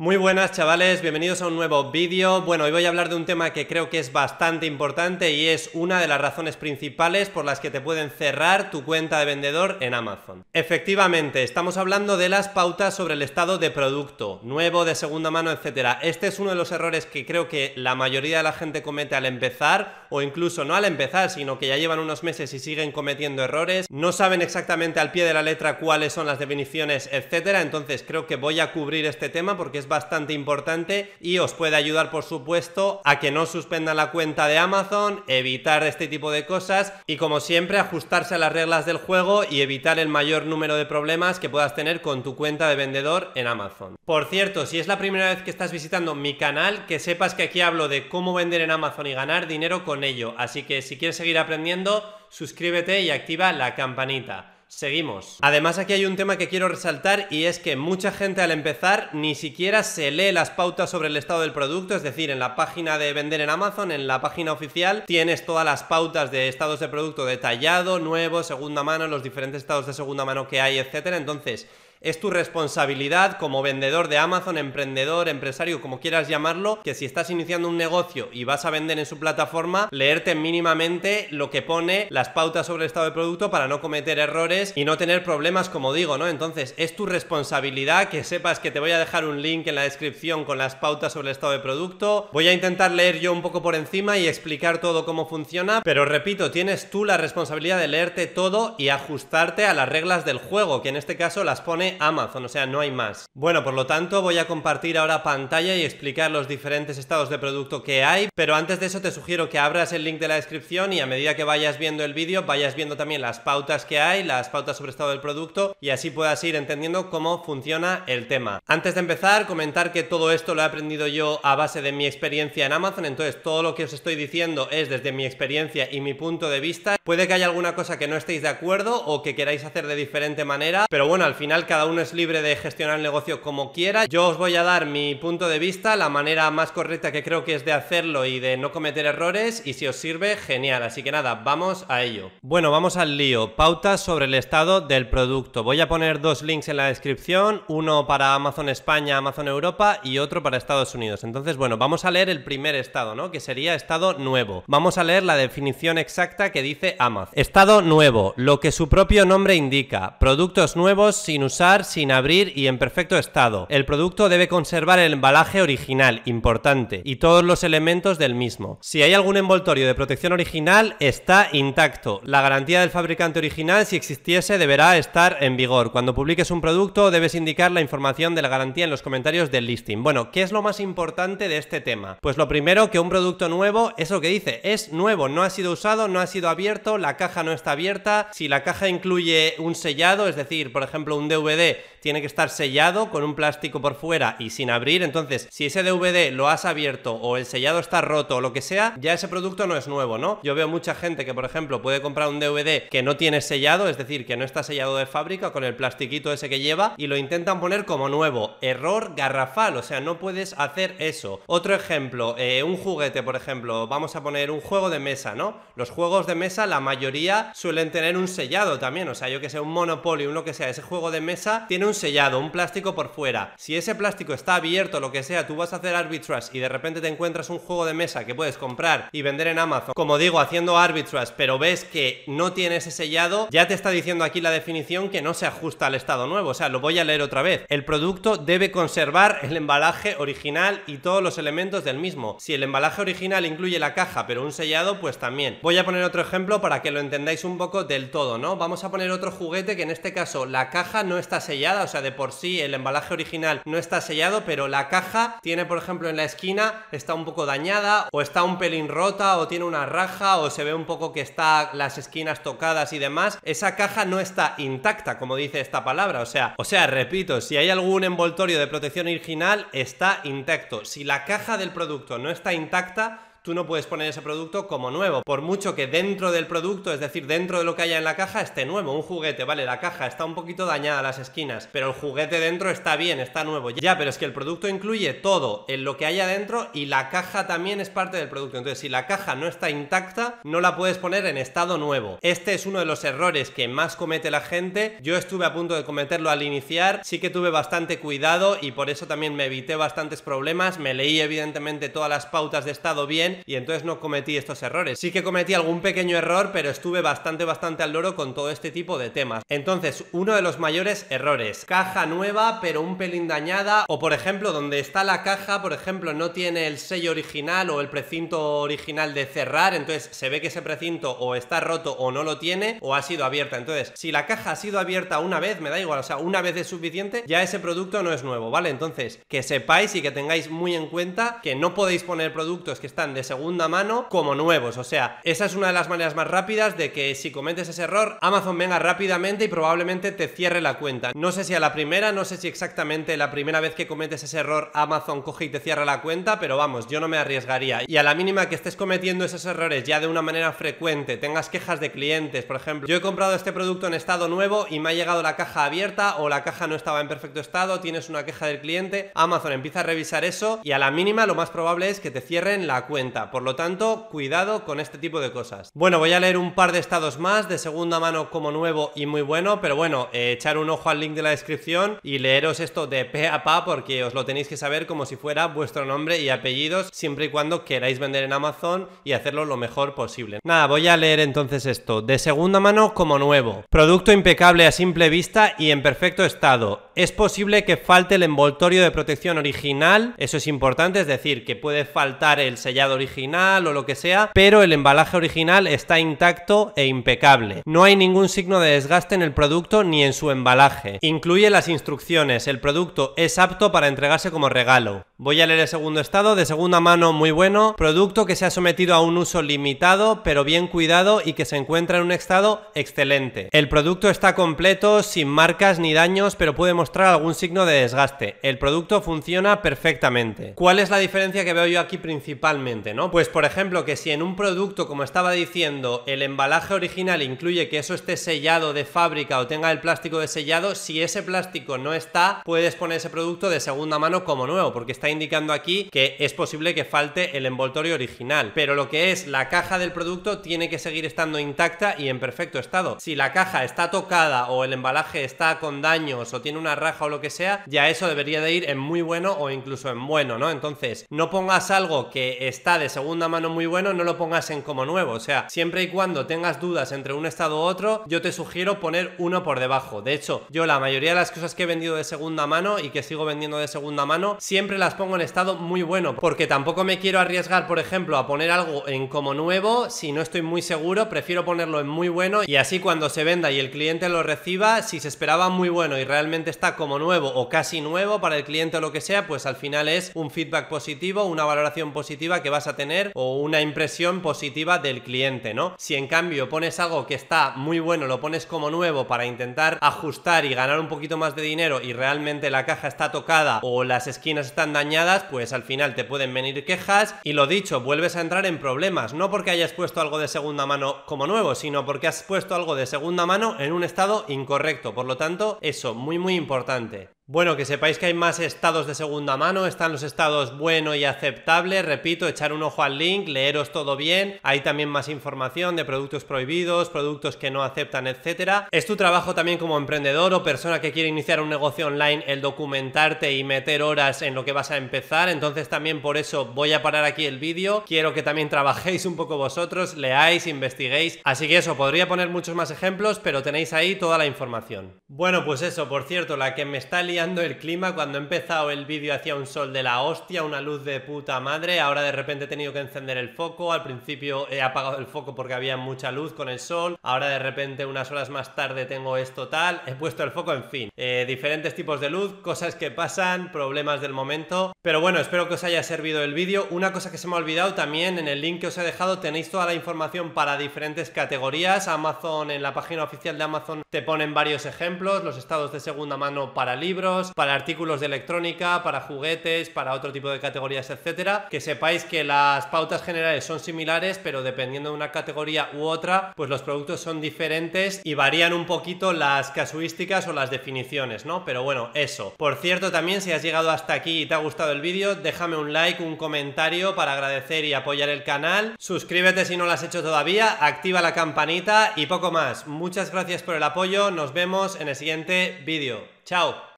Muy buenas chavales, bienvenidos a un nuevo vídeo. Bueno, hoy voy a hablar de un tema que creo que es bastante importante y es una de las razones principales por las que te pueden cerrar tu cuenta de vendedor en Amazon. Efectivamente, estamos hablando de las pautas sobre el estado de producto, nuevo, de segunda mano, etcétera. Este es uno de los errores que creo que la mayoría de la gente comete al empezar o incluso no al empezar, sino que ya llevan unos meses y siguen cometiendo errores, no saben exactamente al pie de la letra cuáles son las definiciones, etcétera. Entonces, creo que voy a cubrir este tema porque es bastante importante y os puede ayudar por supuesto a que no suspendan la cuenta de Amazon, evitar este tipo de cosas y como siempre ajustarse a las reglas del juego y evitar el mayor número de problemas que puedas tener con tu cuenta de vendedor en Amazon. Por cierto, si es la primera vez que estás visitando mi canal, que sepas que aquí hablo de cómo vender en Amazon y ganar dinero con ello, así que si quieres seguir aprendiendo, suscríbete y activa la campanita. Seguimos. Además aquí hay un tema que quiero resaltar y es que mucha gente al empezar ni siquiera se lee las pautas sobre el estado del producto, es decir, en la página de vender en Amazon, en la página oficial, tienes todas las pautas de estados de producto detallado, nuevo, segunda mano, los diferentes estados de segunda mano que hay, etcétera. Entonces, es tu responsabilidad como vendedor de Amazon, emprendedor, empresario, como quieras llamarlo, que si estás iniciando un negocio y vas a vender en su plataforma, leerte mínimamente lo que pone las pautas sobre el estado del producto para no cometer errores y no tener problemas, como digo, ¿no? Entonces, es tu responsabilidad que sepas que te voy a dejar un link en la descripción con las pautas sobre el estado del producto. Voy a intentar leer yo un poco por encima y explicar todo cómo funciona, pero repito, tienes tú la responsabilidad de leerte todo y ajustarte a las reglas del juego, que en este caso las pone Amazon, o sea, no hay más. Bueno, por lo tanto, voy a compartir ahora pantalla y explicar los diferentes estados de producto que hay, pero antes de eso te sugiero que abras el link de la descripción y a medida que vayas viendo el vídeo, vayas viendo también las pautas que hay, las pautas sobre estado del producto y así puedas ir entendiendo cómo funciona el tema. Antes de empezar, comentar que todo esto lo he aprendido yo a base de mi experiencia en Amazon, entonces todo lo que os estoy diciendo es desde mi experiencia y mi punto de vista. Puede que haya alguna cosa que no estéis de acuerdo o que queráis hacer de diferente manera, pero bueno, al final cada cada uno es libre de gestionar el negocio como quiera. Yo os voy a dar mi punto de vista, la manera más correcta que creo que es de hacerlo y de no cometer errores y si os sirve, genial. Así que nada, vamos a ello. Bueno, vamos al lío. Pautas sobre el estado del producto. Voy a poner dos links en la descripción, uno para Amazon España, Amazon Europa y otro para Estados Unidos. Entonces, bueno, vamos a leer el primer estado, ¿no? Que sería estado nuevo. Vamos a leer la definición exacta que dice Amazon. Estado nuevo, lo que su propio nombre indica. Productos nuevos sin usar sin abrir y en perfecto estado. El producto debe conservar el embalaje original, importante, y todos los elementos del mismo. Si hay algún envoltorio de protección original, está intacto. La garantía del fabricante original, si existiese, deberá estar en vigor. Cuando publiques un producto, debes indicar la información de la garantía en los comentarios del listing. Bueno, ¿qué es lo más importante de este tema? Pues lo primero, que un producto nuevo, es lo que dice, es nuevo, no ha sido usado, no ha sido abierto, la caja no está abierta. Si la caja incluye un sellado, es decir, por ejemplo, un DVD tiene que estar sellado con un plástico por fuera y sin abrir. Entonces, si ese DVD lo has abierto o el sellado está roto o lo que sea, ya ese producto no es nuevo, ¿no? Yo veo mucha gente que, por ejemplo, puede comprar un DVD que no tiene sellado, es decir, que no está sellado de fábrica con el plastiquito ese que lleva y lo intentan poner como nuevo. Error garrafal, o sea, no puedes hacer eso. Otro ejemplo, eh, un juguete, por ejemplo, vamos a poner un juego de mesa, ¿no? Los juegos de mesa, la mayoría suelen tener un sellado también, o sea, yo que sé, un Monopoly, uno que sea, ese juego de mesa tiene un sellado, un plástico por fuera. Si ese plástico está abierto, lo que sea, tú vas a hacer arbitrage y de repente te encuentras un juego de mesa que puedes comprar y vender en Amazon, como digo, haciendo arbitrage, pero ves que no tiene ese sellado, ya te está diciendo aquí la definición que no se ajusta al estado nuevo. O sea, lo voy a leer otra vez. El producto debe conservar el embalaje original y todos los elementos del mismo. Si el embalaje original incluye la caja, pero un sellado, pues también. Voy a poner otro ejemplo para que lo entendáis un poco del todo, ¿no? Vamos a poner otro juguete que en este caso la caja no está sellada, o sea, de por sí el embalaje original no está sellado, pero la caja tiene, por ejemplo, en la esquina, está un poco dañada, o está un pelín rota, o tiene una raja, o se ve un poco que está las esquinas tocadas y demás. Esa caja no está intacta, como dice esta palabra, o sea, o sea, repito, si hay algún envoltorio de protección original, está intacto. Si la caja del producto no está intacta, tú no puedes poner ese producto como nuevo, por mucho que dentro del producto, es decir, dentro de lo que haya en la caja, esté nuevo, un juguete, vale, la caja está un poquito dañada a las esquinas, pero el juguete dentro está bien, está nuevo. Ya, pero es que el producto incluye todo en lo que haya dentro y la caja también es parte del producto. Entonces, si la caja no está intacta, no la puedes poner en estado nuevo. Este es uno de los errores que más comete la gente. Yo estuve a punto de cometerlo al iniciar, sí que tuve bastante cuidado y por eso también me evité bastantes problemas. Me leí evidentemente todas las pautas de estado bien y entonces no cometí estos errores. Sí que cometí algún pequeño error, pero estuve bastante, bastante al loro con todo este tipo de temas. Entonces, uno de los mayores errores. Caja nueva, pero un pelín dañada. O por ejemplo, donde está la caja, por ejemplo, no tiene el sello original o el precinto original de cerrar. Entonces se ve que ese precinto o está roto o no lo tiene o ha sido abierta. Entonces, si la caja ha sido abierta una vez, me da igual, o sea, una vez es suficiente, ya ese producto no es nuevo, ¿vale? Entonces, que sepáis y que tengáis muy en cuenta que no podéis poner productos que están de segunda mano como nuevos. O sea, esa es una de las maneras más rápidas de que si cometes ese error, Amazon venga rápidamente y probablemente te cierre la cuenta. No sé si a la primera, no sé si exactamente la primera vez que cometes ese error Amazon coge y te cierra la cuenta, pero vamos, yo no me arriesgaría. Y a la mínima que estés cometiendo esos errores ya de una manera frecuente, tengas quejas de clientes, por ejemplo, yo he comprado este producto en estado nuevo y me ha llegado la caja abierta o la caja no estaba en perfecto estado, tienes una queja del cliente, Amazon empieza a revisar eso y a la mínima lo más probable es que te cierren la cuenta. Por lo tanto, cuidado con este tipo de cosas. Bueno, voy a leer un par de estados más de segunda mano como nuevo y muy bueno, pero bueno, eh, echar un ojo al link de la descripción y leeros esto de pe a pa porque os lo tenéis que saber como si fuera vuestro nombre y apellidos siempre y cuando queráis vender en Amazon y hacerlo lo mejor posible. Nada, voy a leer entonces esto. De segunda mano como nuevo. Producto impecable a simple vista y en perfecto estado. Es posible que falte el envoltorio de protección original, eso es importante, es decir, que puede faltar el sellado original o lo que sea, pero el embalaje original está intacto e impecable. No hay ningún signo de desgaste en el producto ni en su embalaje. Incluye las instrucciones, el producto es apto para entregarse como regalo. Voy a leer el segundo estado, de segunda mano muy bueno, producto que se ha sometido a un uso limitado, pero bien cuidado y que se encuentra en un estado excelente. El producto está completo, sin marcas ni daños, pero puede mostrar algún signo de desgaste. El producto funciona perfectamente. ¿Cuál es la diferencia que veo yo aquí principalmente, no? Pues por ejemplo, que si en un producto, como estaba diciendo, el embalaje original incluye que eso esté sellado de fábrica o tenga el plástico de sellado, si ese plástico no está, puedes poner ese producto de segunda mano como nuevo, porque está indicando aquí que es posible que falte el envoltorio original. Pero lo que es la caja del producto tiene que seguir estando intacta y en perfecto estado. Si la caja está tocada o el embalaje está con daños o tiene una raja o lo que sea, ya eso debería de ir en muy bueno o incluso en bueno, ¿no? Entonces, no pongas algo que está de segunda mano muy bueno, no lo pongas en como nuevo. O sea, siempre y cuando tengas dudas entre un estado u otro, yo te sugiero poner uno por debajo. De hecho, yo la mayoría de las cosas que he vendido de segunda mano y que sigo vendiendo de segunda mano, siempre las pongo en estado muy bueno, porque tampoco me quiero arriesgar, por ejemplo, a poner algo en como nuevo si no estoy muy seguro, prefiero ponerlo en muy bueno y así cuando se venda y el cliente lo reciba, si se esperaba muy bueno y realmente está como nuevo o casi nuevo para el cliente o lo que sea, pues al final es un feedback positivo, una valoración positiva que vas a tener o una impresión positiva del cliente, ¿no? Si en cambio pones algo que está muy bueno, lo pones como nuevo para intentar ajustar y ganar un poquito más de dinero y realmente la caja está tocada o las esquinas están dañadas, pues al final te pueden venir quejas y lo dicho, vuelves a entrar en problemas, no porque hayas puesto algo de segunda mano como nuevo, sino porque has puesto algo de segunda mano en un estado incorrecto. Por lo tanto, eso, muy muy importante. Bueno, que sepáis que hay más estados de segunda mano, están los estados bueno y aceptable, repito, echar un ojo al link, leeros todo bien, hay también más información de productos prohibidos, productos que no aceptan, etcétera. Es tu trabajo también como emprendedor o persona que quiere iniciar un negocio online el documentarte y meter horas en lo que vas a empezar, entonces también por eso voy a parar aquí el vídeo, quiero que también trabajéis un poco vosotros, leáis, investiguéis, así que eso, podría poner muchos más ejemplos, pero tenéis ahí toda la información. Bueno, pues eso, por cierto, la que me está liando el clima. Cuando he empezado el vídeo hacía un sol de la hostia, una luz de puta madre. Ahora de repente he tenido que encender el foco. Al principio he apagado el foco porque había mucha luz con el sol. Ahora de repente unas horas más tarde tengo esto tal. He puesto el foco, en fin. Eh, diferentes tipos de luz, cosas que pasan, problemas del momento. Pero bueno, espero que os haya servido el vídeo. Una cosa que se me ha olvidado también, en el link que os he dejado tenéis toda la información para diferentes categorías. Amazon, en la página oficial de Amazon te ponen varios ejemplos, los estados de segunda mano para libros para artículos de electrónica, para juguetes, para otro tipo de categorías, etcétera. Que sepáis que las pautas generales son similares, pero dependiendo de una categoría u otra, pues los productos son diferentes y varían un poquito las casuísticas o las definiciones, ¿no? Pero bueno, eso. Por cierto, también si has llegado hasta aquí y te ha gustado el vídeo, déjame un like, un comentario para agradecer y apoyar el canal. Suscríbete si no lo has hecho todavía, activa la campanita y poco más. Muchas gracias por el apoyo, nos vemos en el siguiente vídeo. ¡Chao!